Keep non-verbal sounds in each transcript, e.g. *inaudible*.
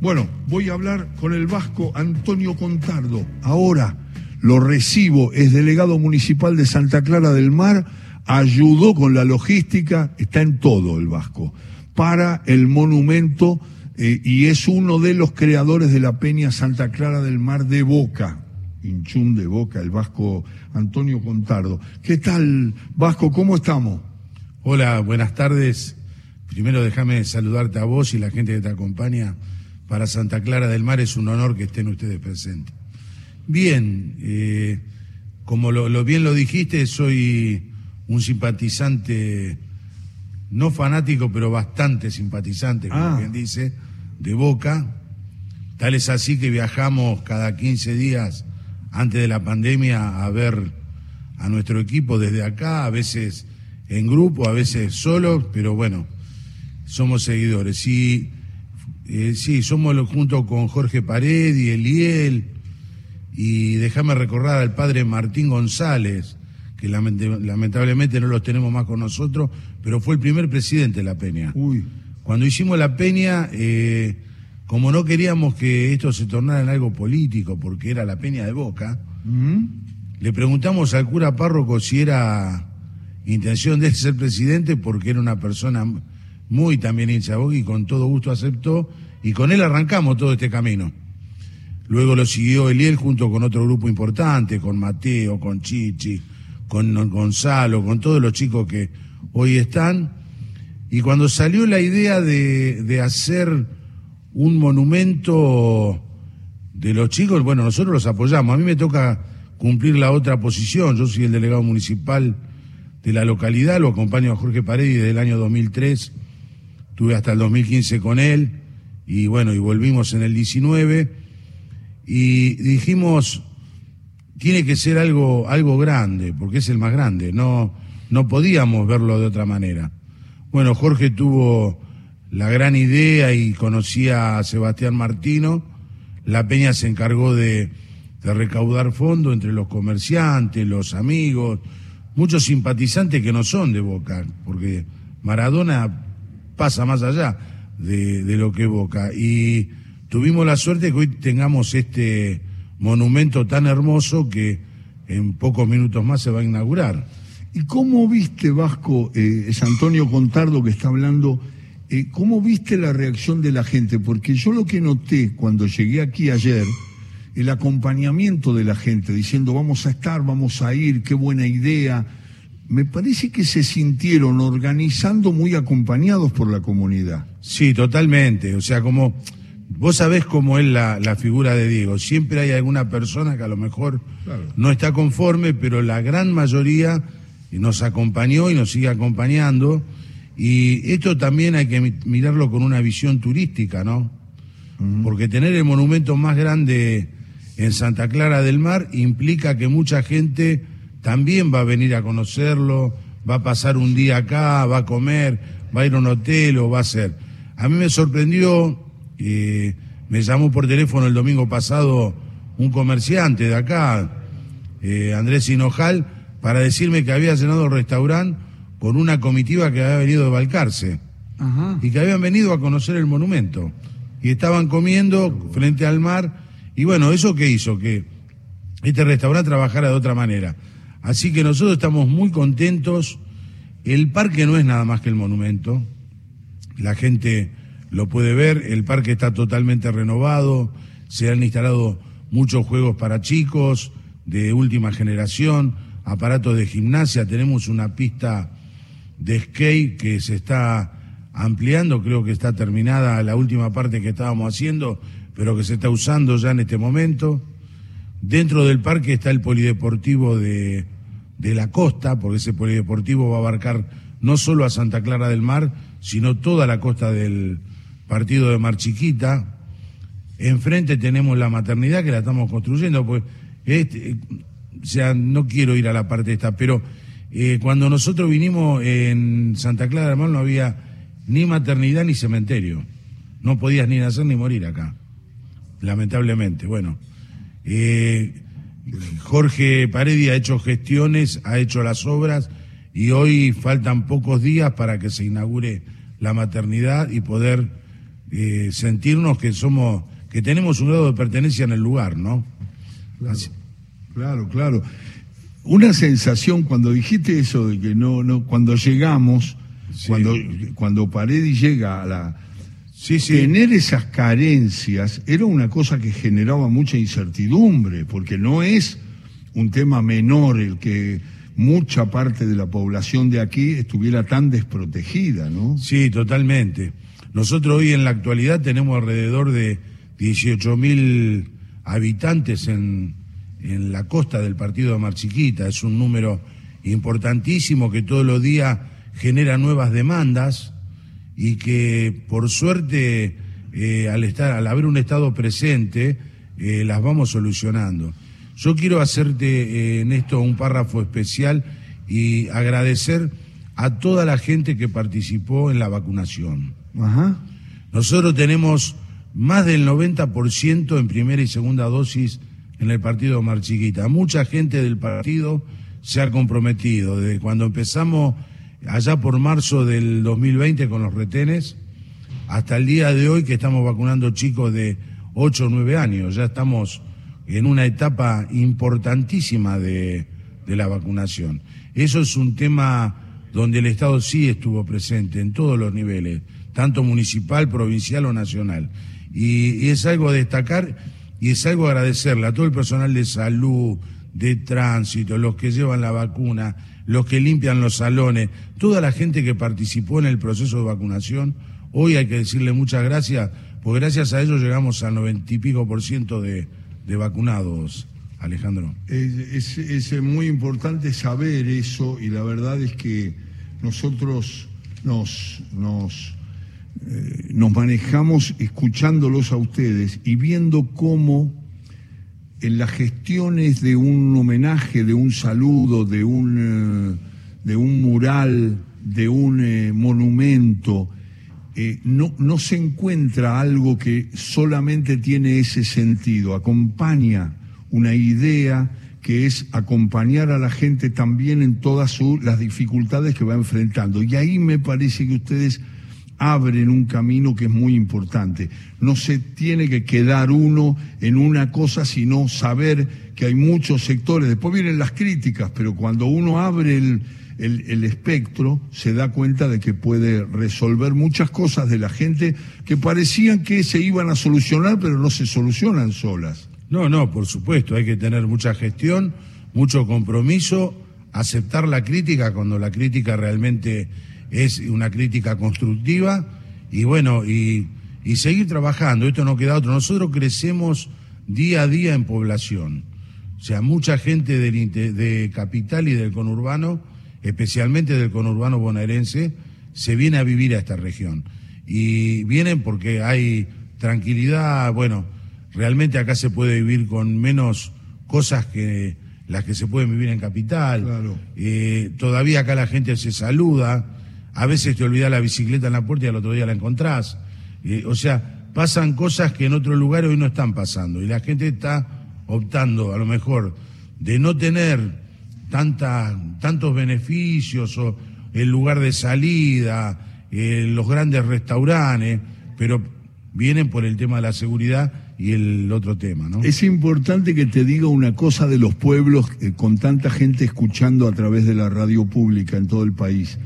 Bueno, voy a hablar con el vasco Antonio Contardo. Ahora lo recibo, es delegado municipal de Santa Clara del Mar, ayudó con la logística, está en todo el vasco, para el monumento eh, y es uno de los creadores de la Peña Santa Clara del Mar de Boca. Inchún de Boca, el vasco Antonio Contardo. ¿Qué tal, Vasco? ¿Cómo estamos? Hola, buenas tardes. Primero déjame saludarte a vos y la gente que te acompaña. Para Santa Clara del Mar es un honor que estén ustedes presentes. Bien, eh, como lo, bien lo dijiste, soy un simpatizante, no fanático, pero bastante simpatizante, como Ah. quien dice, de Boca. Tal es así que viajamos cada 15 días antes de la pandemia a ver a nuestro equipo desde acá, a veces en grupo, a veces solos, pero bueno, somos seguidores. Y eh, sí, somos lo- junto con Jorge Paredi, Eliel, y déjame recordar al padre Martín González, que lamentablemente no los tenemos más con nosotros, pero fue el primer presidente de la Peña. Uy, Cuando hicimos la peña, eh, como no queríamos que esto se tornara en algo político, porque era la peña de Boca, ¿Mm? le preguntamos al cura párroco si era intención de ser presidente, porque era una persona muy también hincha de y con todo gusto aceptó, y con él arrancamos todo este camino. Luego lo siguió Eliel junto con otro grupo importante, con Mateo, con Chichi, con Gonzalo, con todos los chicos que hoy están. Y cuando salió la idea de, de hacer un monumento de los chicos, bueno, nosotros los apoyamos. A mí me toca cumplir la otra posición. Yo soy el delegado municipal de la localidad, lo acompaño a Jorge Paredes desde el año 2003. Tuve hasta el 2015 con él y bueno, y volvimos en el 19 y dijimos tiene que ser algo algo grande porque es el más grande no no podíamos verlo de otra manera. Bueno Jorge tuvo la gran idea y conocía a Sebastián Martino la Peña se encargó de, de recaudar fondos entre los comerciantes los amigos muchos simpatizantes que no son de Boca porque Maradona pasa más allá de, lo que es Boca y tuvimos la suerte que hoy tengamos este monumento tan hermoso que en pocos minutos más se va a inaugurar. ¿Y cómo viste, Vasco, eh, es Antonio Contardo que está hablando, eh, cómo viste la reacción de la gente? Porque yo lo que noté cuando llegué aquí ayer, el acompañamiento de la gente, diciendo vamos a estar, vamos a ir, qué buena idea, me parece que se sintieron organizando muy acompañados por la comunidad. Sí, totalmente. O sea, como vos sabés cómo es la, la figura de Diego. Siempre hay alguna persona que a lo mejor Claro. no está conforme, pero la gran mayoría nos acompañó y nos sigue acompañando. Y esto también hay que mi- mirarlo con una visión turística, ¿no? Porque tener el monumento más grande en Santa Clara del Mar implica que mucha gente también va a venir a conocerlo, va a pasar un día acá, va a comer, va a ir a un hotel o va a hacer. A mí me sorprendió, eh, me llamó por teléfono el domingo pasado un comerciante de acá, eh, Andrés Hinojal, para decirme que había llenado el restaurante con una comitiva que había venido de Balcarce Ajá. y que habían venido a conocer el monumento y estaban comiendo frente al mar y bueno, eso que hizo que este restaurante trabajara de otra manera. Así que nosotros estamos muy contentos. El parque no es nada más que el monumento. La gente lo puede ver, el parque está totalmente renovado, se han instalado muchos juegos para chicos de última generación, aparatos de gimnasia, tenemos una pista de skate que se está ampliando, creo que está terminada la última parte que estábamos haciendo, pero que se está usando ya en este momento. Dentro del parque está el polideportivo de, de la costa, porque ese polideportivo va a abarcar no solo a Santa Clara del Mar, sino toda la costa del partido de Mar Chiquita. Enfrente tenemos la maternidad que la estamos construyendo, pues, este, o sea, no quiero ir a la parte esta, pero eh, cuando nosotros vinimos en Santa Clara del Mar no había ni maternidad ni cementerio. No podías ni nacer ni morir acá, lamentablemente. Bueno, eh, Jorge Paredi ha hecho gestiones, ha hecho las obras y hoy faltan pocos días para que se inaugure la maternidad y poder eh, sentirnos que somos, que tenemos un grado de pertenencia en el lugar, ¿no? Claro, claro, claro. Una sensación cuando dijiste eso de que no, no, cuando llegamos, cuando, cuando Paredi llega a la Sí, Tener esas carencias era una cosa que generaba mucha incertidumbre, porque no es un tema menor el que mucha parte de la población de aquí estuviera tan desprotegida, ¿no? Sí, totalmente. Nosotros hoy en la actualidad tenemos alrededor de 18.000 habitantes en, en la costa del partido de Marchiquita. Es un número importantísimo que todos los días genera nuevas demandas y que por suerte eh, al estar al haber un estado presente eh, las vamos solucionando. Yo quiero hacerte eh, en esto un párrafo especial y agradecer a toda la gente que participó en la vacunación. Nosotros tenemos más del 90% en primera y segunda dosis en el partido Marchiquita. Mucha gente del partido se ha comprometido. Desde cuando empezamos allá por marzo del 2020 con los retenes, hasta el día de hoy que estamos vacunando chicos de 8 o 9 años. Ya estamos en una etapa importantísima de, de la vacunación. Eso es un tema donde el Estado sí estuvo presente en todos los niveles, tanto municipal, provincial o nacional. Y, y, es algo a destacar y es algo a agradecerle a todo el personal de salud, de tránsito, los que llevan la vacuna, los que limpian los salones, toda la gente que participó en el proceso de vacunación, hoy hay que decirle muchas gracias, porque gracias a ellos llegamos al noventa y pico por ciento de, vacunados. Alejandro. Es, muy importante saber eso y la verdad es que nosotros nos, nos, eh, nos manejamos escuchándolos a ustedes y viendo cómo en las gestiones de un homenaje, de un saludo, de un, eh, de un mural, de un eh, monumento, eh, no, no se encuentra algo que solamente tiene ese sentido, acompaña una idea que es acompañar a la gente también en todas las dificultades que va enfrentando. Y ahí me parece que ustedes abren un camino que es muy importante. No se tiene que quedar uno en una cosa, sino saber que hay muchos sectores. Después vienen las críticas, pero cuando uno abre el, el, espectro, se da cuenta de que puede resolver muchas cosas de la gente que parecían que se iban a solucionar, pero no se solucionan solas. No, no, por supuesto, hay que tener mucha gestión, mucho compromiso, aceptar la crítica cuando la crítica realmente es una crítica constructiva y bueno, y, seguir trabajando, esto no queda otro. Nosotros crecemos día a día en población, o sea, mucha gente del, de capital y del conurbano, especialmente del conurbano bonaerense, se viene a vivir a esta región. Y vienen porque hay tranquilidad, bueno, realmente acá se puede vivir con menos cosas que las que se pueden vivir en capital. Eh, todavía acá la gente se saluda, a veces te olvidas la bicicleta en la puerta y al otro día la encontrás. O sea, pasan cosas que en otros lugares hoy no están pasando. Y la gente está optando, a lo mejor, de no tener tanta, tantos beneficios o el lugar de salida, eh, los grandes restaurantes, pero vienen por el tema de la seguridad y el otro tema. Es importante que te diga una cosa de los pueblos eh, con tanta gente escuchando a través de la radio pública en todo el país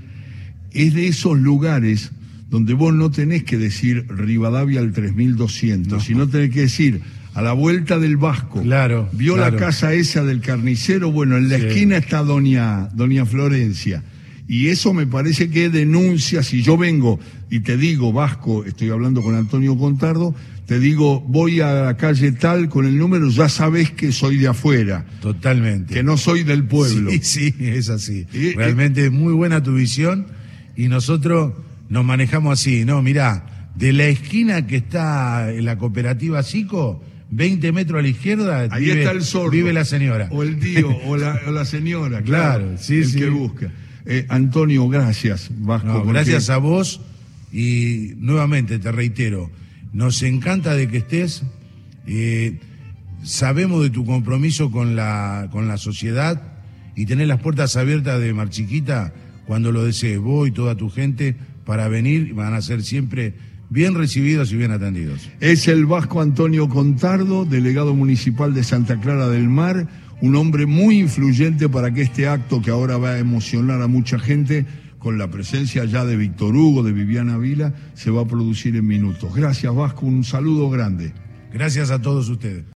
es de esos lugares donde vos no tenés que decir Rivadavia al 3200, sino tenés que decir a la vuelta del Vasco. Claro. Vio la casa esa del carnicero, bueno, en la esquina está doña, doña Florencia. Y eso me parece que denuncia, si yo vengo y te digo, Vasco, estoy hablando con Antonio Contardo, te digo, voy a la calle tal con el número, ya sabes que soy de afuera. Totalmente. Que no soy del pueblo. Sí, sí, es así. Realmente es muy buena tu visión y nosotros nos manejamos así, ¿no? Mirá, de la esquina que está la cooperativa Sico, 20 metros a la izquierda, Ahí vive, está el sordo, vive la señora. O el tío, o la, señora, *laughs* claro, sí, el que busca. Eh, Antonio, gracias, Vasco. Gracias a vos y nuevamente te reitero, nos encanta de que estés. Eh, sabemos de tu compromiso con la, con la sociedad y tener las puertas abiertas de Marchiquita cuando lo desees, vos y toda tu gente, para venir, van a ser siempre bien recibidos y bien atendidos. Es el vasco Antonio Contardo, delegado municipal de Santa Clara del Mar, un hombre muy influyente para que este acto que ahora va a emocionar a mucha gente, con la presencia ya de Víctor Hugo, de Viviana Vila, se va a producir en minutos. Gracias Vasco, un saludo grande. Gracias a todos ustedes.